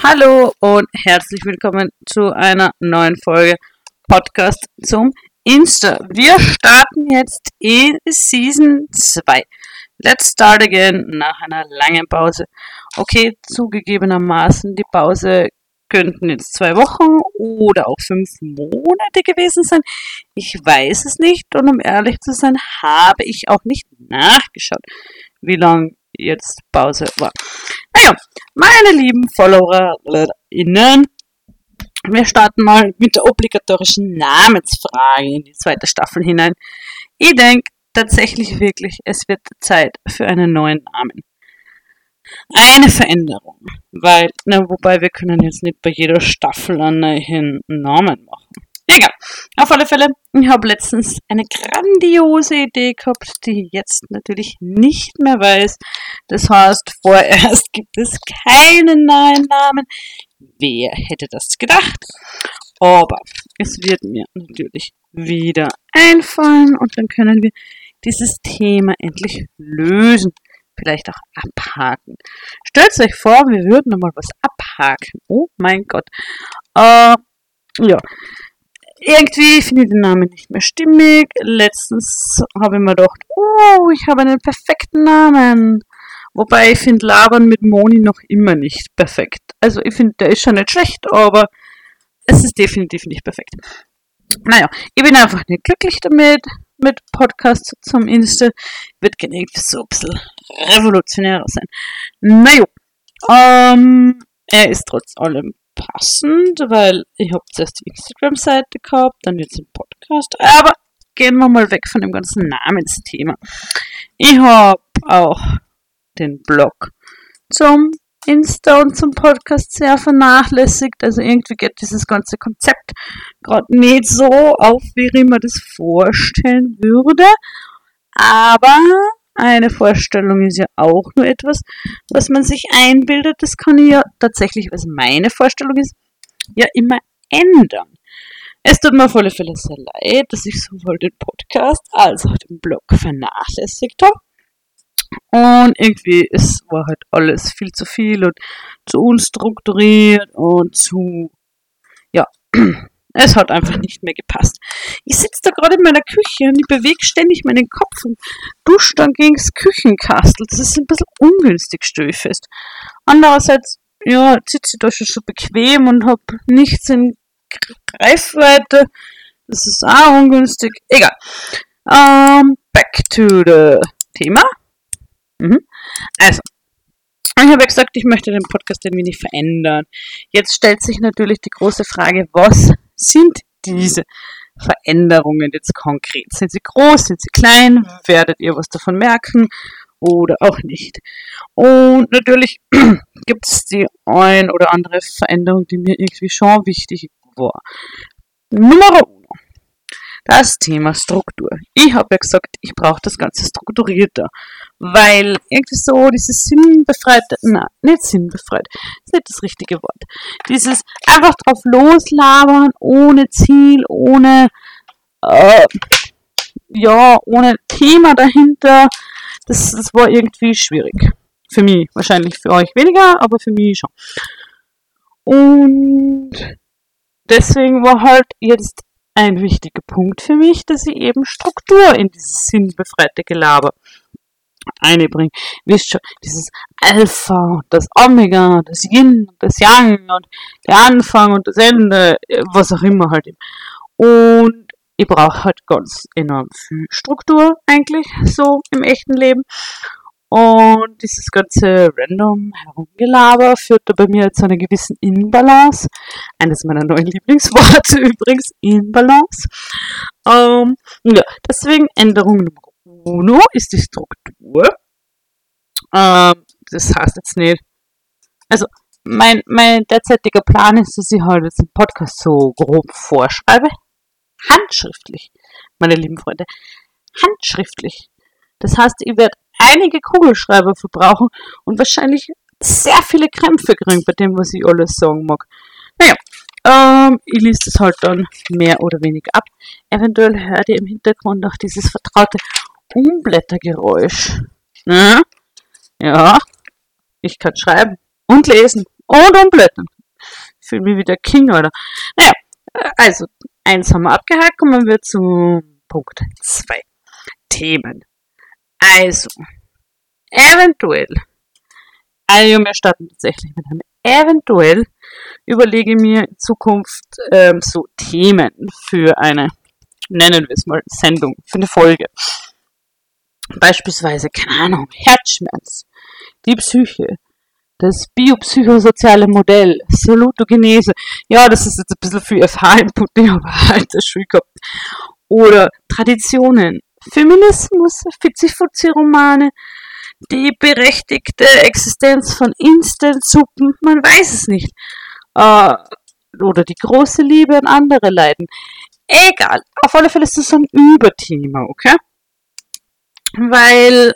Hallo und herzlich willkommen zu einer neuen Folge Podcast zum Insta. Wir starten jetzt in Season 2. Let's start again nach einer langen Pause. Okay, zugegebenermaßen, die Pause könnten jetzt zwei Wochen oder auch fünf Monate gewesen sein. Ich weiß es nicht und um ehrlich zu sein, habe ich auch nicht nachgeschaut, wie lang jetzt Pause war. Naja, meine lieben FollowerInnen, wir starten mal mit der obligatorischen Namensfrage in die zweite Staffel hinein. Ich denke tatsächlich wirklich, es wird Zeit für einen neuen Namen. Eine Veränderung, weil, na, wobei wir können jetzt nicht bei jeder Staffel einen neuen Namen machen. Egal. Auf alle Fälle, ich habe letztens eine grandiose Idee gehabt, die ich jetzt natürlich nicht mehr weiß. Das heißt, vorerst gibt es keinen neuen Namen. Wer hätte das gedacht? Aber es wird mir natürlich wieder einfallen und dann können wir dieses Thema endlich lösen. Vielleicht auch abhaken. Stellt euch vor, wir würden nochmal was abhaken. Oh mein Gott. Äh, ja, irgendwie finde ich den Namen nicht mehr stimmig. Letztens habe ich mir gedacht, oh, ich habe einen perfekten Namen. Wobei ich finde Labern mit Moni noch immer nicht perfekt. Also ich finde, der ist schon nicht schlecht, aber es ist definitiv nicht perfekt. Naja, ich bin einfach nicht glücklich damit, mit Podcast zum Insta. Wird gerne irgendwie so ein bisschen revolutionärer sein. Naja, ähm, er ist trotz allem passend, weil ich habe zuerst die Instagram-Seite gehabt, dann jetzt den Podcast, aber gehen wir mal weg von dem ganzen Namensthema. Ich habe auch den Blog zum Insta und zum Podcast sehr vernachlässigt. Also irgendwie geht dieses ganze Konzept gerade nicht so auf, wie ich mir das vorstellen würde. Aber eine Vorstellung ist ja auch nur etwas, was man sich einbildet. Das kann ich ja tatsächlich, was meine Vorstellung ist, ja immer ändern. Es tut mir auf alle Fälle sehr leid, dass ich sowohl den Podcast als auch den Blog vernachlässigt habe. Und irgendwie, es war halt alles viel zu viel und zu unstrukturiert und zu, ja, es hat einfach nicht mehr gepasst. Ich sitze da gerade in meiner Küche und ich bewege ständig meinen Kopf und dusche dann gegen das Küchenkastel. Das ist ein bisschen ungünstig, stelle ich fest. Andererseits, ja, sitze ich da schon so bequem und habe nichts in Greifweite. Das ist auch ungünstig. Egal. Um, back to the Thema. Mhm. Also, ich habe ja gesagt, ich möchte den Podcast ein wenig verändern. Jetzt stellt sich natürlich die große Frage, was sind diese Veränderungen jetzt konkret? Sind sie groß, sind sie klein? Werdet ihr was davon merken oder auch nicht? Und natürlich gibt es die ein oder andere Veränderung, die mir irgendwie schon wichtig war. Nummer. Das Thema Struktur. Ich habe ja gesagt, ich brauche das Ganze strukturierter, weil irgendwie so dieses sinnbefreite, nein, nicht sinnbefreit, ist nicht das richtige Wort. Dieses einfach drauf loslabern, ohne Ziel, ohne, äh, ja, ohne Thema dahinter, das, das war irgendwie schwierig. Für mich, wahrscheinlich für euch weniger, aber für mich schon. Und deswegen war halt jetzt ein wichtiger Punkt für mich, dass ich eben Struktur in dieses sinnbefreite Gelaber einbringe. Wisst schon, dieses Alpha das Omega, das Yin das Yang und der Anfang und das Ende, was auch immer halt. Und ich brauche halt ganz enorm viel Struktur eigentlich so im echten Leben. Und dieses ganze random Herumgelaber führt da bei mir zu einer gewissen Inbalance. Eines meiner neuen Lieblingsworte übrigens, Inbalance. Ähm, ja, deswegen Änderung Nummer uno ist die Struktur. Ähm, das heißt jetzt nicht, also mein, mein derzeitiger Plan ist, dass ich halt jetzt einen Podcast so grob vorschreibe. Handschriftlich, meine lieben Freunde. Handschriftlich. Das heißt, ich werde einige Kugelschreiber verbrauchen und wahrscheinlich sehr viele Krämpfe kriegen bei dem, was ich alles sagen mag. Naja, ähm, ich lese das halt dann mehr oder weniger ab. Eventuell hört ihr im Hintergrund auch dieses vertraute Umblättergeräusch. Ja, ja, ich kann schreiben und lesen Und umblättern. Ich fühle mich wie der King, oder? Naja, also, eins haben wir abgehakt, kommen wir zu Punkt zwei. Themen. Also, eventuell, also wir starten tatsächlich mit einem eventuell überlege mir in Zukunft ähm, so Themen für eine, nennen wir es mal, Sendung, für eine Folge. Beispielsweise, keine Ahnung, Herzschmerz, die Psyche, das biopsychosoziale Modell, Salutogenese. Ja, das ist jetzt ein bisschen für FH-Input, habe halt das gehabt. Oder Traditionen, Feminismus, Fizzi-Fuzzi-Romane, die berechtigte Existenz von Instant-Suppen, man weiß es nicht. Äh, oder die große Liebe an andere leiden. Egal, auf alle Fälle ist so ein Überthema, okay? Weil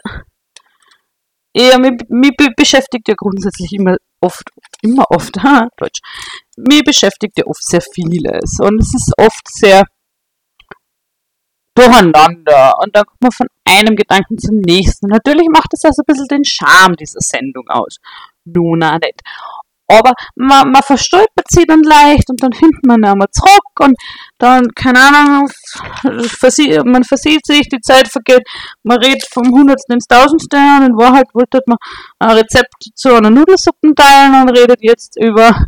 ja, mich beschäftigt ja grundsätzlich immer oft, immer oft, ha, Deutsch, mich beschäftigt ja oft sehr vieles und es ist oft sehr durcheinander und dann kommt man von einem Gedanken zum nächsten. natürlich macht das also ein bisschen den Charme dieser Sendung aus. Nun auch nicht. Aber man, man verstolpert sie dann leicht und dann findet man einmal zurück und dann, keine Ahnung, man versieht sich, die Zeit vergeht, man redet vom Hundertsten ins Tausendste und in Wahrheit wollte man ein Rezept zu einer Nudelsuppe teilen und redet jetzt über,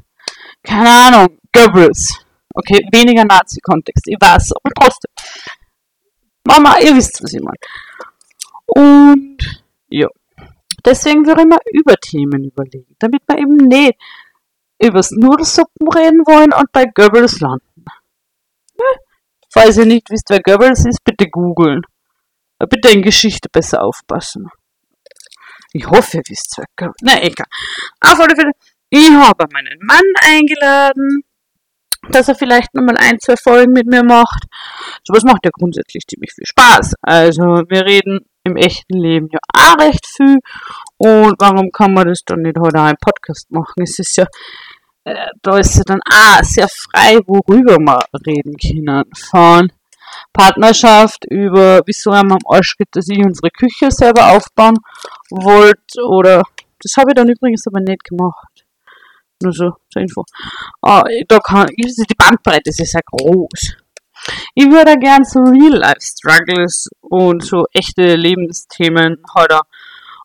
keine Ahnung, Goebbels. Okay, weniger Nazi-Kontext, ich weiß, aber trotzdem. Mama, ihr wisst, was ich meine. Und ja, deswegen würde ich mir über Themen überlegen, damit wir eben nicht übers Nudelsuppen reden wollen und bei Goebbels landen. Ne? Falls ihr nicht wisst, wer Goebbels ist, bitte googeln. Bitte in Geschichte besser aufpassen. Ich hoffe, ihr wisst, wer Goebbels ist. Na, egal. Auf alle Fälle, ich habe meinen Mann eingeladen dass er vielleicht nochmal ein, zwei Folgen mit mir macht. Sowas macht ja grundsätzlich ziemlich viel Spaß. Also wir reden im echten Leben ja auch recht viel. Und warum kann man das dann nicht heute auch im Podcast machen? Es ist ja, äh, da ist ja dann auch sehr frei, worüber wir reden können. Von Partnerschaft über, wieso einem am Arsch geht, dass ich unsere Küche selber aufbauen wollte. Oder, das habe ich dann übrigens aber nicht gemacht. Nur so zur Info. Uh, da kann, die Bandbreite ist ja sehr groß. Ich würde gern so Real-Life-Struggles und so echte Lebensthemen heute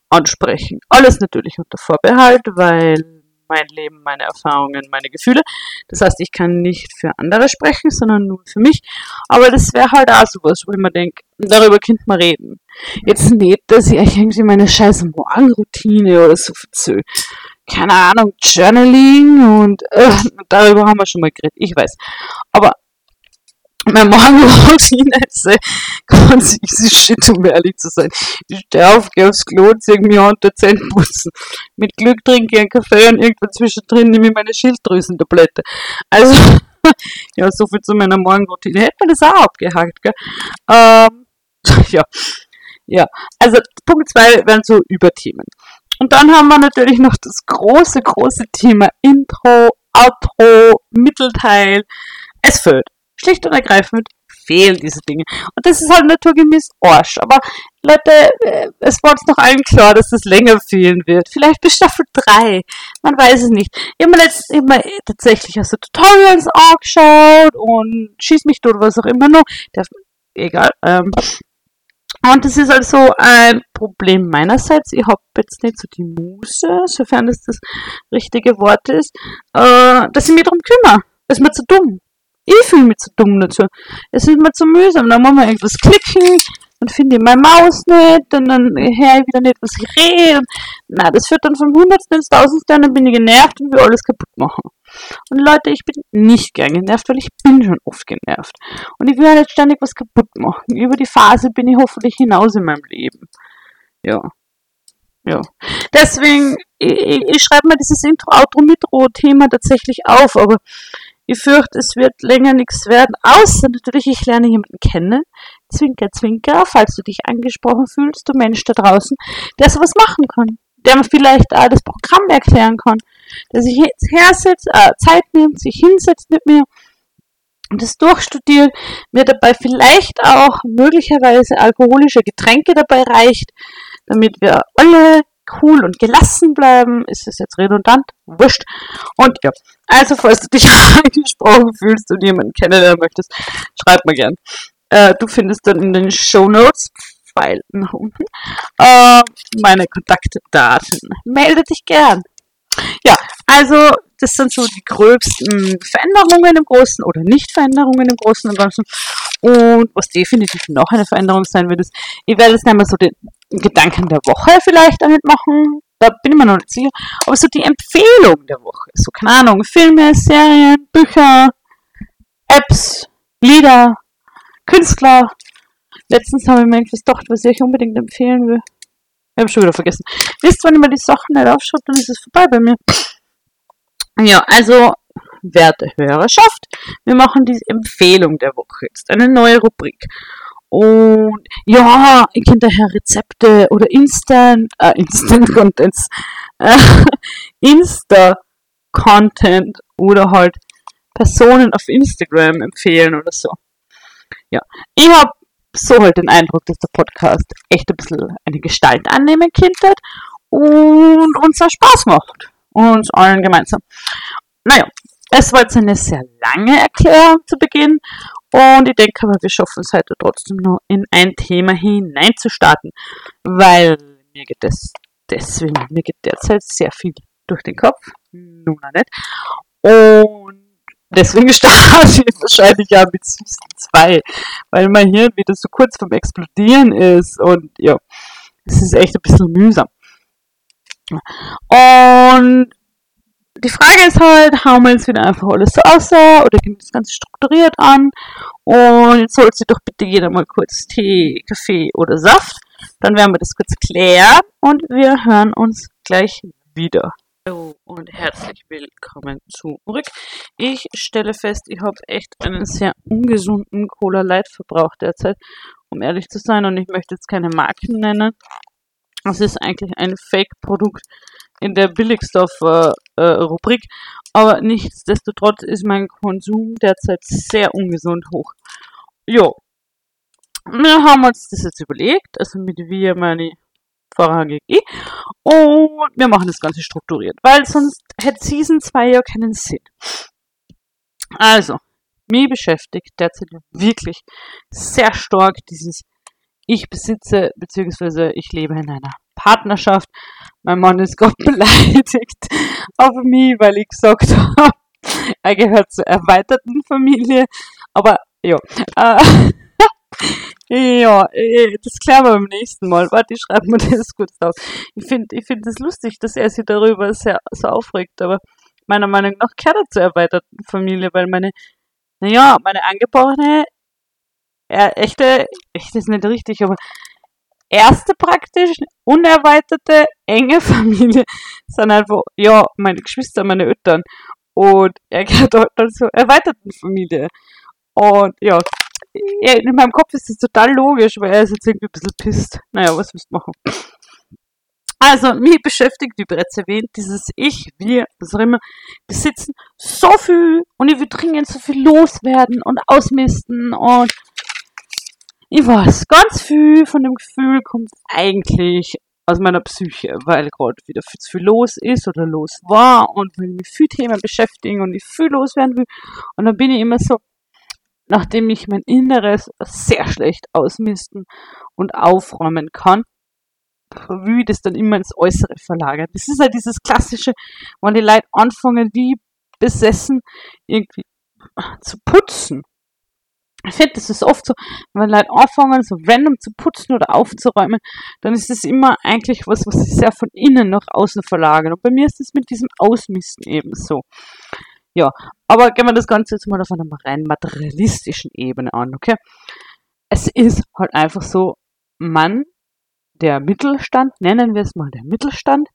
ansprechen. Alles natürlich unter Vorbehalt, weil mein Leben, meine Erfahrungen, meine Gefühle. Das heißt, ich kann nicht für andere sprechen, sondern nur für mich. Aber das wäre halt auch sowas, wo ich mir denke, darüber könnte man reden. Jetzt nicht, dass ich euch irgendwie meine scheiß Morgenroutine oder so verzöge keine Ahnung, Journaling und äh, darüber haben wir schon mal geredet, ich weiß. Aber meine Morgenroutine ist äh, ganz easy shit, um ehrlich zu sein. Ich stehe auf, gehe aufs Klo, zieh mir unter Zähne putzen. Mit Glück trinke ich einen Kaffee und irgendwann zwischendrin nehme ich meine Schilddrüsentablette. Also, ja, so viel zu meiner Morgenroutine. Hätte man das auch abgehakt, gell? Ähm, ja. Ja, also Punkt zwei wären so Überthemen. Und dann haben wir natürlich noch das große, große Thema Intro, Outro, Mittelteil. Es fehlt. Schlicht und ergreifend fehlen diese Dinge. Und das ist halt naturgemäß Arsch. Aber Leute, äh, es war uns doch allen klar, dass das länger fehlen wird. Vielleicht bis Staffel 3. Man weiß es nicht. Ich habe mir letztens immer tatsächlich also Tutorials angeschaut und schieß mich durch, was auch immer noch. Der, egal. Ähm, und das ist also ein Problem meinerseits. Ich habe jetzt nicht so die Muße, sofern das das richtige Wort ist, äh, dass ich mich darum kümmere. Es ist mir zu dumm. Ich fühle mich zu dumm dazu. Es ist mir zu mühsam. Dann muss man irgendwas klicken, dann finde ich meine Maus nicht, und dann höre ich wieder nicht, was ich rede. Na, das führt dann vom Hundertsten ins Tausendste und dann bin ich genervt und will alles kaputt machen. Und Leute, ich bin nicht gern genervt, weil ich bin schon oft genervt. Und ich will nicht ständig was kaputt machen. Über die Phase bin ich hoffentlich hinaus in meinem Leben. Ja. Ja. Deswegen, ich, ich schreibe mir dieses Intro-Outro-Mitro-Thema tatsächlich auf, aber ich fürchte, es wird länger nichts werden, außer natürlich, ich lerne jemanden kennen. Zwinker, zwinker, falls du dich angesprochen fühlst, du Mensch da draußen, der sowas machen kann der mir vielleicht auch das Programm erklären kann, der sich jetzt hersetzt, äh, Zeit nimmt, sich hinsetzt mit mir und das durchstudiert, mir dabei vielleicht auch möglicherweise alkoholische Getränke dabei reicht, damit wir alle cool und gelassen bleiben. Ist es jetzt redundant? Wurscht. Und ja, also falls du dich angesprochen fühlst und jemanden kennenlernen möchtest, schreib mir gern. Äh, du findest dann in den Show Notes Pfeil nach unten äh, meine Kontaktdaten. Melde dich gern. Ja, also das sind so die gröbsten Veränderungen im Großen oder Nicht-Veränderungen im Großen und Ganzen. Und was definitiv noch eine Veränderung sein wird, ist, ich werde jetzt mehr so den Gedanken der Woche vielleicht damit machen. Da bin ich mir noch nicht sicher. Aber so die Empfehlung der Woche. So, keine Ahnung, Filme, Serien, Bücher, Apps, Lieder, Künstler. Letztens habe ich mir irgendwas gedacht, was ich euch unbedingt empfehlen will. Ich habe schon wieder vergessen. Wisst, wenn ihr mir die Sachen nicht aufschreibt, dann ist es vorbei bei mir. Ja, also, werte Hörerschaft, wir machen die Empfehlung der Woche jetzt. Eine neue Rubrik. Und ja, ich kenne daher Rezepte oder Instant, äh, Instant Contents, äh, Insta-Content oder halt Personen auf Instagram empfehlen oder so. Ja, ich habe so halt den Eindruck, dass der Podcast echt ein bisschen eine Gestalt annehmen könnte und uns auch Spaß macht. Uns allen gemeinsam. Naja, es war jetzt eine sehr lange Erklärung zu Beginn und ich denke aber, wir schaffen es heute trotzdem noch in ein Thema hineinzustarten, weil mir geht es deswegen, mir geht derzeit sehr viel durch den Kopf, nun nicht. Und deswegen starte ich wahrscheinlich ja mit Season 2, weil mein Hirn wieder so kurz vom Explodieren ist und ja, es ist echt ein bisschen mühsam. Und die Frage ist halt, hauen wir jetzt wieder einfach alles so außer oder wir das Ganze strukturiert an? Und jetzt holt sie doch bitte jeder mal kurz Tee, Kaffee oder Saft. Dann werden wir das kurz klären und wir hören uns gleich wieder. Hallo und herzlich willkommen zurück. Ich stelle fest, ich habe echt einen sehr ungesunden Cola Light Verbrauch derzeit, um ehrlich zu sein. Und ich möchte jetzt keine Marken nennen. Es ist eigentlich ein Fake-Produkt in der Billigstoff-Rubrik. Äh, aber nichtsdestotrotz ist mein Konsum derzeit sehr ungesund hoch. Jo. Wir haben uns das jetzt überlegt, also mit wir meine vorrangig ich. Und wir machen das Ganze strukturiert, weil sonst hätte Season 2 ja keinen Sinn. Also, mich beschäftigt derzeit wirklich sehr stark dieses ich besitze bzw. ich lebe in einer Partnerschaft. Mein Mann ist Gott beleidigt auf mich, weil ich gesagt habe, er gehört zur erweiterten Familie. Aber ja, äh, ja, äh, das klären wir beim nächsten Mal. Warte, ich schreibe mir das kurz auf. Ich finde ich find das lustig, dass er sich darüber sehr so aufregt, aber meiner Meinung nach gehört er zur erweiterten Familie, weil meine, naja, meine Angeborene ja, echte, echt ist nicht richtig, aber erste praktisch unerweiterte, enge Familie sind einfach, ja, meine Geschwister, meine Eltern. Und er gehört halt zur erweiterten Familie. Und ja, in meinem Kopf ist das total logisch, weil er ist jetzt irgendwie ein bisschen pisst. Naja, was willst du machen? Also, mich beschäftigt, wie bereits erwähnt, dieses Ich, wir, was auch immer, besitzen so viel und ich will dringend so viel loswerden und ausmisten und ich weiß, ganz viel von dem Gefühl kommt eigentlich aus meiner Psyche, weil gerade wieder viel zu viel los ist oder los war und weil mich viel Themen beschäftigen und ich viel loswerden will. Und dann bin ich immer so, nachdem ich mein Inneres sehr schlecht ausmisten und aufräumen kann, ich das dann immer ins Äußere verlagern. Das ist halt dieses klassische, wenn die Leute anfangen, wie besessen irgendwie zu putzen ich finde, das ist oft so, wenn Leute anfangen, so random zu putzen oder aufzuräumen, dann ist das immer eigentlich was, was sich sehr von innen nach außen verlagert. Und bei mir ist das mit diesem Ausmisten eben so. Ja, aber gehen wir das Ganze jetzt mal auf einer rein materialistischen Ebene an, okay? Es ist halt einfach so, Mann, der Mittelstand, nennen wir es mal der Mittelstand,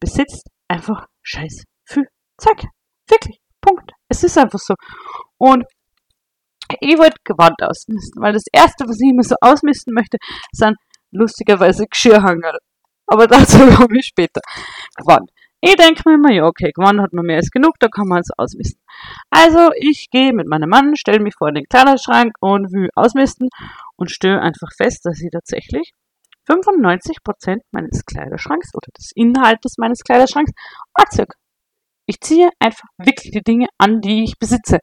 besitzt einfach scheiß viel Zack. Wirklich. Punkt. Es ist einfach so. Und ich wollte Gewand ausmisten, weil das erste, was ich immer so ausmisten möchte, sind lustigerweise Geschirrhangel. Aber dazu komme ich später. Gewand. Ich denke mir immer, ja, okay, Gewand hat man mehr als genug, da kann man es ausmisten. Also, ich gehe mit meinem Mann, stelle mich vor den Kleiderschrank und will ausmisten und stelle einfach fest, dass ich tatsächlich 95% meines Kleiderschranks oder des Inhaltes meines Kleiderschranks Anzug. Ich ziehe einfach wirklich die Dinge an, die ich besitze.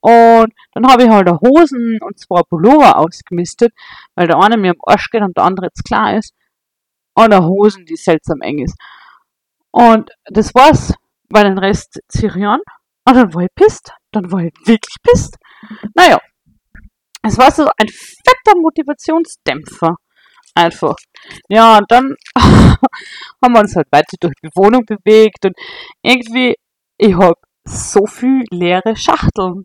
Und dann habe ich halt Hosen und zwei Pullover ausgemistet, weil der eine mir am Arsch geht und der andere jetzt klar ist. Und Hosen, die seltsam eng ist. Und das war's, weil den Rest ziehe ich an. Und dann war ich pisst. Dann war ich wirklich pisst. Naja, es war so ein fetter Motivationsdämpfer. Einfach. Ja, und dann haben wir uns halt weiter durch die Wohnung bewegt und irgendwie, ich hab so viel leere Schachteln.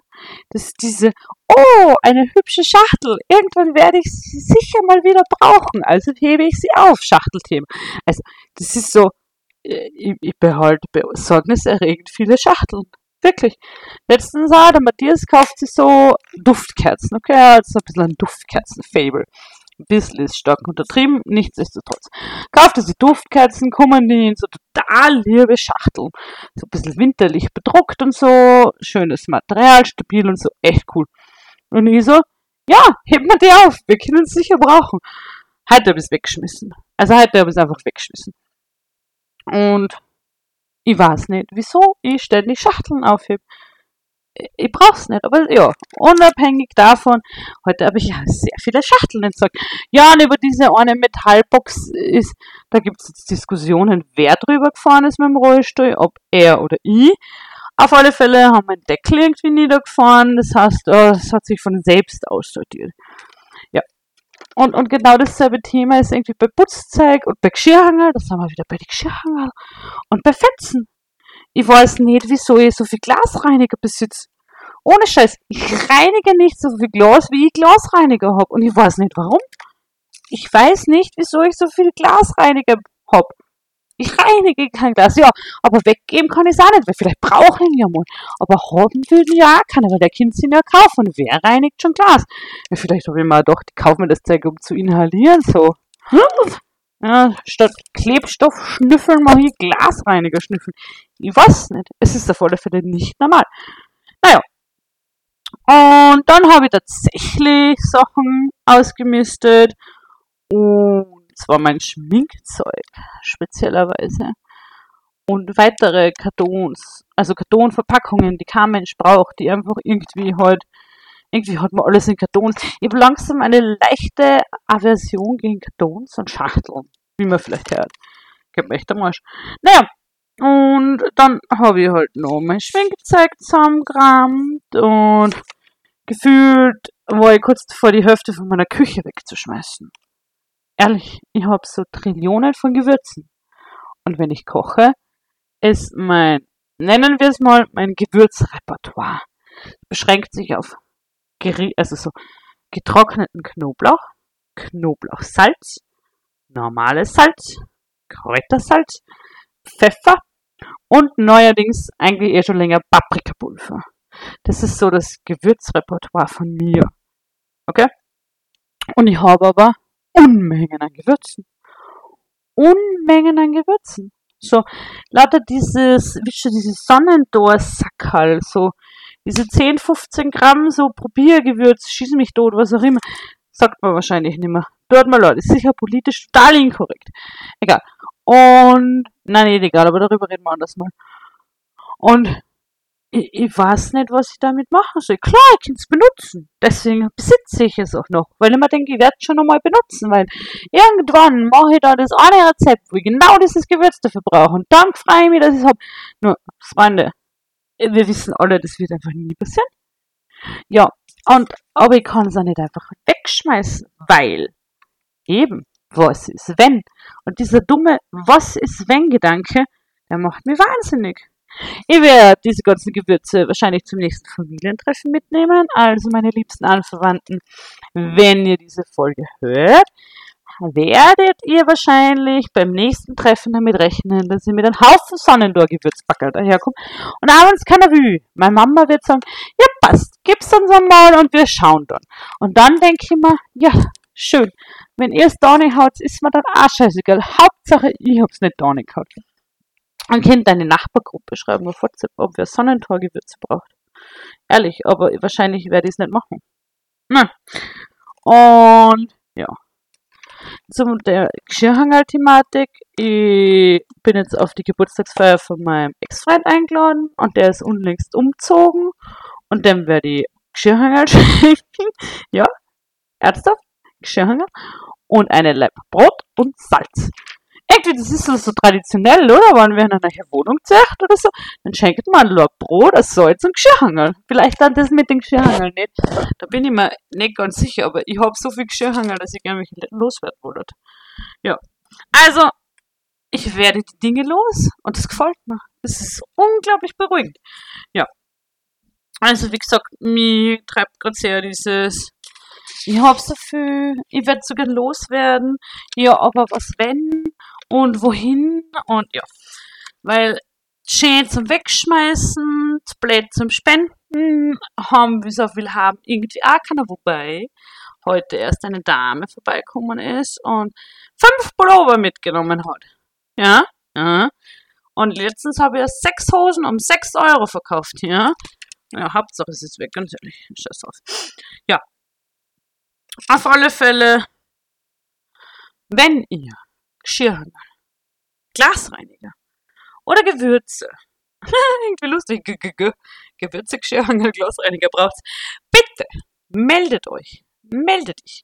Das ist diese, oh, eine hübsche Schachtel. Irgendwann werde ich sie sicher mal wieder brauchen. Also hebe ich sie auf, Schachtelthema. Also, das ist so, ich, ich behalte besorgniserregend viele Schachteln. Wirklich. Letztens auch, der Matthias kauft sich so Duftkerzen. Okay, er hat so ein bisschen ein Duftkerzen-Fable. Ein bisschen ist stark untertrieben, nichtsdestotrotz. Kaufte sie Duftkerzen, kommen die in so total liebe Schachteln. So ein bisschen winterlich bedruckt und so. Schönes Material, stabil und so. Echt cool. Und ich so, ja, heb mal die auf, wir können es sicher brauchen. Heute habe ich es weggeschmissen. Also heute habe ich es einfach weggeschmissen. Und ich weiß nicht, wieso ich ständig Schachteln aufhebe. Ich brauch's nicht, aber ja, unabhängig davon, heute habe ich ja sehr viele Schachteln entsorgt. Ja, und über diese eine Metallbox ist, da gibt's jetzt Diskussionen, wer drüber gefahren ist mit dem Rollstuhl, ob er oder ich. Auf alle Fälle haben wir den Deckel irgendwie niedergefahren, das heißt, es hat sich von selbst aussortiert. Und, und genau dasselbe Thema ist irgendwie bei Putzzeug und bei Geschirrhanger, das haben wir wieder bei den Geschirrhanger und bei Fetzen. Ich weiß nicht, wieso ich so viel Glasreiniger besitze. Ohne Scheiß, ich reinige nicht so viel Glas, wie ich Glasreiniger habe. Und ich weiß nicht warum. Ich weiß nicht, wieso ich so viel Glasreiniger habe. Ich reinige kein Glas, ja, aber weggeben kann ich es auch nicht, weil vielleicht brauche ich ihn ja mal. Aber haben will ja auch keiner, weil der Kind sie ja kaufen. Wer reinigt schon Glas? Ja, vielleicht habe ich mal doch, die kaufen mir das Zeug, um zu inhalieren, so. Ja, statt Klebstoff schnüffeln, mache ich Glasreiniger schnüffeln. Ich weiß nicht. Es ist auf alle Fälle nicht normal. Naja. Und dann habe ich tatsächlich Sachen ausgemistet. Und zwar mein Schminkzeug speziellerweise und weitere Kartons, also Kartonverpackungen, die kein Mensch braucht, die einfach irgendwie halt, irgendwie hat man alles in Kartons. Ich habe langsam eine leichte Aversion gegen Kartons und Schachteln, wie man vielleicht hört. Ich mir echt am Arsch. Naja, und dann habe ich halt noch mein Schminkzeug zusammengerammt und gefühlt war ich kurz davor, die Hälfte von meiner Küche wegzuschmeißen ehrlich, ich habe so Trillionen von Gewürzen. Und wenn ich koche, ist mein, nennen wir es mal, mein Gewürzrepertoire. Beschränkt sich auf Geri also so getrockneten Knoblauch, Knoblauchsalz, normales Salz, Kräutersalz, Pfeffer und neuerdings eigentlich eher schon länger Paprikapulver. Das ist so das Gewürzrepertoire von mir. Okay? Und ich habe aber Unmengen an Gewürzen. Unmengen an Gewürzen. So, lauter dieses, wie schon dieses Sonnendor-Sackerl, so, diese 10, 15 Gramm, so Probiergewürz, schieß mich tot, was auch immer, sagt man wahrscheinlich nicht mehr. Dort mal Leute, ist sicher politisch total inkorrekt. Egal. Und, nein, nicht egal, aber darüber reden wir anders mal. Und ich, ich weiß nicht, was ich damit machen soll. Klar, ich kann es benutzen. Deswegen besitze ich es auch noch. Weil ich mir denke, ich werde es schon nochmal benutzen. Weil irgendwann mache ich da das eine Rezept, wo ich genau dieses Gewürz dafür brauche. Und dann freue ich mich, dass ich es habe. Nur, Freunde, wir wissen alle, das wird einfach nie passieren. Ja, und, aber ich kann es auch nicht einfach wegschmeißen, weil eben, was ist wenn? Und dieser dumme Was ist wenn Gedanke, der macht mich wahnsinnig. Ich werde diese ganzen Gewürze wahrscheinlich zum nächsten Familientreffen mitnehmen. Also meine liebsten Anverwandten, wenn ihr diese Folge hört, werdet ihr wahrscheinlich beim nächsten Treffen damit rechnen, dass ihr mit einem Haufen Sonnendor-Gewürzbackel daherkommt. Und abends keine Rü. Meine Mama wird sagen, ja passt, gib's uns einmal und wir schauen dann. Und dann denke ich mir, ja, schön. Wenn ihr es da nicht haut, ist mir dann auch scheißegal. Hauptsache, ich hab's nicht da nicht gehabt. Man kennt deine Nachbargruppe schreiben auf WhatsApp, ob wer Sonnentorgewürze braucht. Ehrlich, aber wahrscheinlich werde ich es nicht machen. Nein. Und ja. Zum der Geschirrhangel-Thematik. Ich bin jetzt auf die Geburtstagsfeier von meinem Ex-Freund eingeladen und der ist unlängst umgezogen und dem werde ich Geschirrhangel schenken. Ja, ernsthaft? Geschirrhangel. Und eine Laib Brot und Salz irgendwie, das ist so, traditionell, oder? Wenn wir in einer Wohnung zeigt oder so, dann schenkt man ein Brot, ein Salz und Geschirrhangel. Vielleicht dann das mit den Geschirrhangel nicht. Da bin ich mir nicht ganz sicher, aber ich habe so viel Geschirrhangel, dass ich gerne mich loswerden wollte. Ja. Also, ich werde die Dinge los und das gefällt mir. Das ist unglaublich beruhigend. Ja. Also, wie gesagt, mich treibt gerade sehr dieses ich hab so viel, ich werde sogar loswerden. Ja, aber was wenn? Und wohin und ja. Weil schön zum Wegschmeißen, blöd zum Spenden, haben wir so viel haben, irgendwie auch keiner, wobei heute erst eine Dame vorbeikommen ist und fünf Pullover mitgenommen hat. Ja, ja. Und letztens habe ich sechs Hosen um sechs Euro verkauft, ja. Ja, Hauptsache es ist weg, ganz ehrlich. Scheiß drauf. Ja. Auf alle Fälle, wenn ihr Geschirrhänger, Glasreiniger oder Gewürze. Irgendwie lustig. G -g -g Gewürze, Geschirrhänger, Glasreiniger braucht's. Bitte meldet euch. Meldet dich.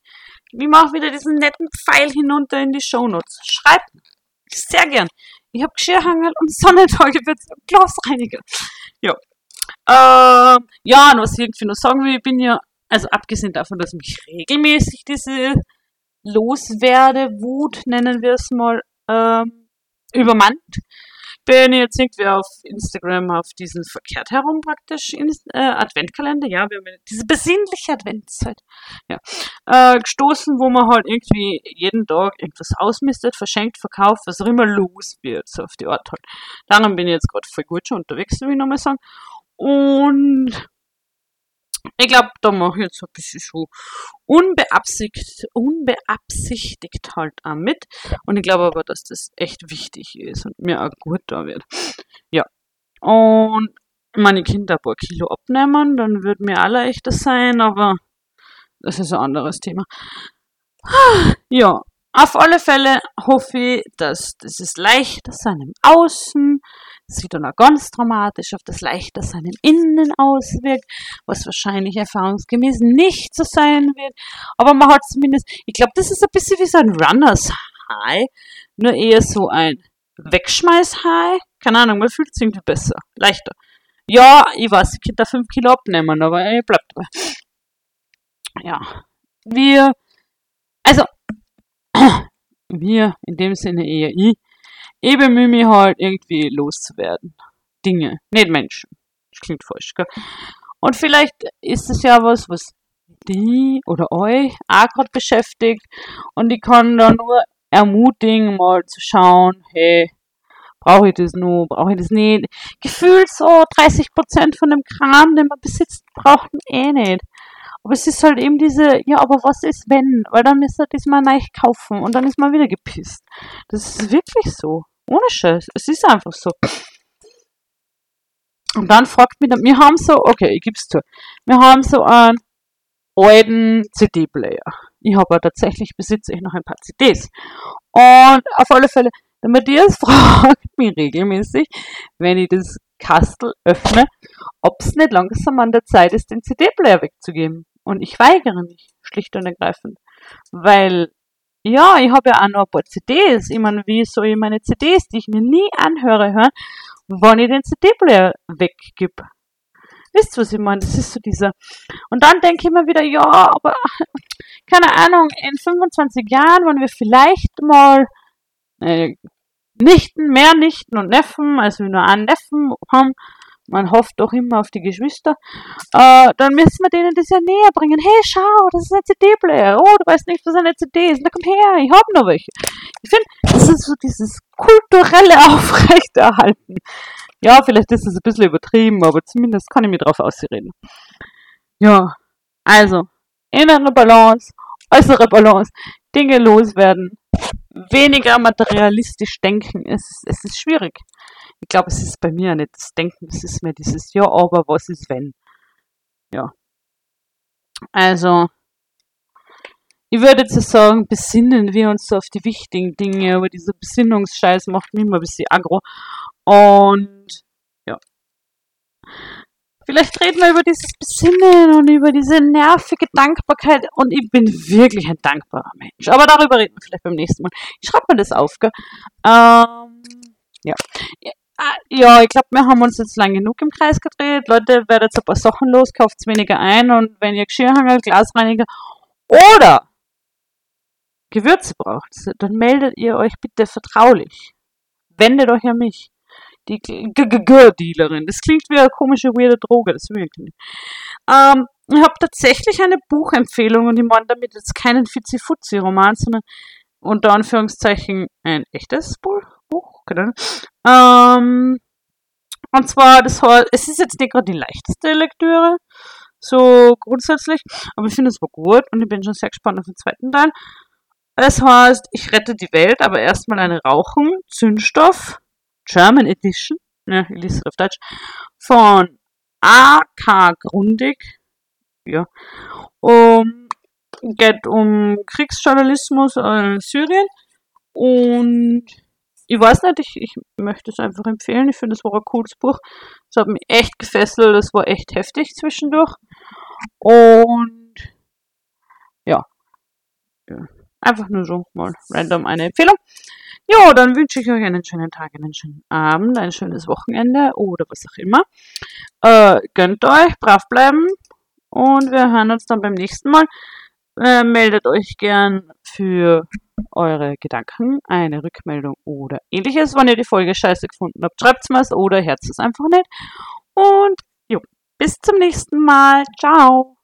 Ich mache wieder diesen netten Pfeil hinunter in die Shownotes. Schreibt. Sehr gern. Ich habe Geschirrhangel und Sonnentagewürze und Glasreiniger. Ja. Äh, ja, und was ich irgendwie noch sagen will, ich bin ja, also abgesehen davon, dass mich regelmäßig diese Loswerde-Wut, nennen wir es mal, ähm, übermannt, bin jetzt irgendwie auf Instagram auf diesen verkehrt herum praktisch in, äh, Adventkalender, ja, wir haben diese besinnliche Adventszeit, ja, äh, gestoßen, wo man halt irgendwie jeden Tag irgendwas ausmistet, verschenkt, verkauft, was auch immer los wird, so auf die Art halt. Daran bin ich jetzt gerade voll gut schon unterwegs, will ich nochmal sagen. Und ich glaube, da mache ich jetzt ein bisschen so unbeabsichtigt, unbeabsichtigt halt auch mit. Und ich glaube aber, dass das echt wichtig ist und mir auch gut da wird. Ja. Und meine Kinder ein paar Kilo abnehmen, dann wird mir alle leichter sein, aber das ist ein anderes Thema. Ja, auf alle Fälle hoffe ich, dass dieses Leichtersein im Außen sich dann auch ganz dramatisch auf das Leichtersein im Innen auswirkt, was wahrscheinlich erfahrungsgemäß nicht so sein wird. Aber man hat zumindest, ich glaube, das ist ein bisschen wie so ein Runners High, nur eher so ein Wegschmeiß High. Keine Ahnung, man fühlt sich irgendwie besser, leichter. Ja, ich weiß, ich könnte da 5 Kilo abnehmen, aber ich bleib dabei. Ja, wir, also wir, in dem Sinne eher ich, ich bemühe mich halt irgendwie loszuwerden. Dinge, nicht Menschen. Das klingt falsch, gell? Und vielleicht ist es ja was, was die oder euch auch gerade beschäftigt. Und ich kann da nur ermutigen, mal zu schauen, hey, brauche ich das nur, brauche ich das nicht. Gefühlt so 30% von dem Kram, den man besitzt, braucht man eh nicht. Aber es ist halt eben diese, ja, aber was ist wenn? Weil dann ist er diesmal neu kaufen und dann ist man wieder gepisst. Das ist wirklich so. Ohne Scheiß. Es ist einfach so. Und dann fragt mich, wir haben so, okay, ich gebe es zu, wir haben so einen alten CD-Player. Ich habe ja tatsächlich, besitze ich noch ein paar CDs. Und auf alle Fälle, der Matthias fragt mich regelmäßig, wenn ich das Kastel öffne, ob es nicht langsam an der Zeit ist, den CD-Player wegzugeben. Und ich weigere mich, schlicht und ergreifend. Weil, ja, ich habe ja auch noch ein paar CDs. Ich meine, wie soll ich meine CDs, die ich mir nie anhöre, hören, wenn ich den CD-Player weggib? Wisst ihr, was ich meine? Das ist so dieser. Und dann denke ich mir wieder, ja, aber keine Ahnung, in 25 Jahren, wenn wir vielleicht mal äh, Nichten, mehr Nichten und Neffen, also nur einen Neffen haben, man hofft doch immer auf die Geschwister, äh, dann müssen wir denen das ja näher bringen. Hey, schau, das ist ein CD-Player. Oh, du weißt nicht, was eine CD ist. Na komm her, ich hab noch welche. Ich finde, das ist so dieses kulturelle Aufrechterhalten. Ja, vielleicht ist es ein bisschen übertrieben, aber zumindest kann ich mir drauf ausreden. Ja, also, innere Balance, äußere Balance, Dinge loswerden, weniger materialistisch denken. Es, es ist schwierig ich glaube, es ist bei mir nicht das Denken, es ist mehr dieses Ja, aber was ist wenn? Ja. Also, ich würde jetzt sagen, besinnen wir uns so auf die wichtigen Dinge, aber dieser Besinnungsscheiß macht mich immer ein bisschen aggro. Und ja. Vielleicht reden wir über dieses Besinnen und über diese nervige Dankbarkeit. Und ich bin wirklich ein dankbarer Mensch. Aber darüber reden wir vielleicht beim nächsten Mal. Ich schreibe mir das auf, gell? Ähm, ja. Ja, ich glaube, wir haben uns jetzt lang genug im Kreis gedreht. Leute, werdet ein paar Sachen los, kauft weniger ein und wenn ihr Geschirrhanger, Glasreiniger oder Gewürze braucht, dann meldet ihr euch bitte vertraulich. Wendet euch an mich. Die G-G-G-Dealerin. Das klingt wie eine komische, weirde Droge, das will ich nicht. Ähm, ich habe tatsächlich eine Buchempfehlung und ich meine damit jetzt keinen Fizzi-Fuzzi-Roman, sondern unter Anführungszeichen ein echtes Buch. Genau. ähm, und zwar, das es ist jetzt nicht gerade die leichteste Lektüre, so grundsätzlich, aber ich finde es war gut und ich bin schon sehr gespannt auf den zweiten Teil. Das heißt, ich rette die Welt, aber erstmal eine Rauchung, Zündstoff, German Edition, ne, ich lese es auf Deutsch, von A.K. Grundig, ja, um, geht um Kriegsjournalismus in Syrien und ich weiß nicht, ich, ich möchte es einfach empfehlen. Ich finde, es war ein cooles Buch. Es hat mich echt gefesselt, es war echt heftig zwischendurch. Und ja. Einfach nur so mal random eine Empfehlung. Ja, dann wünsche ich euch einen schönen Tag, einen schönen Abend, ein schönes Wochenende oder was auch immer. Äh, gönnt euch, brav bleiben und wir hören uns dann beim nächsten Mal. Äh, meldet euch gern für eure Gedanken, eine Rückmeldung oder ähnliches. Wenn ihr die Folge scheiße gefunden habt, schreibt es mir oder herzt es einfach nicht. Und jo, bis zum nächsten Mal. Ciao.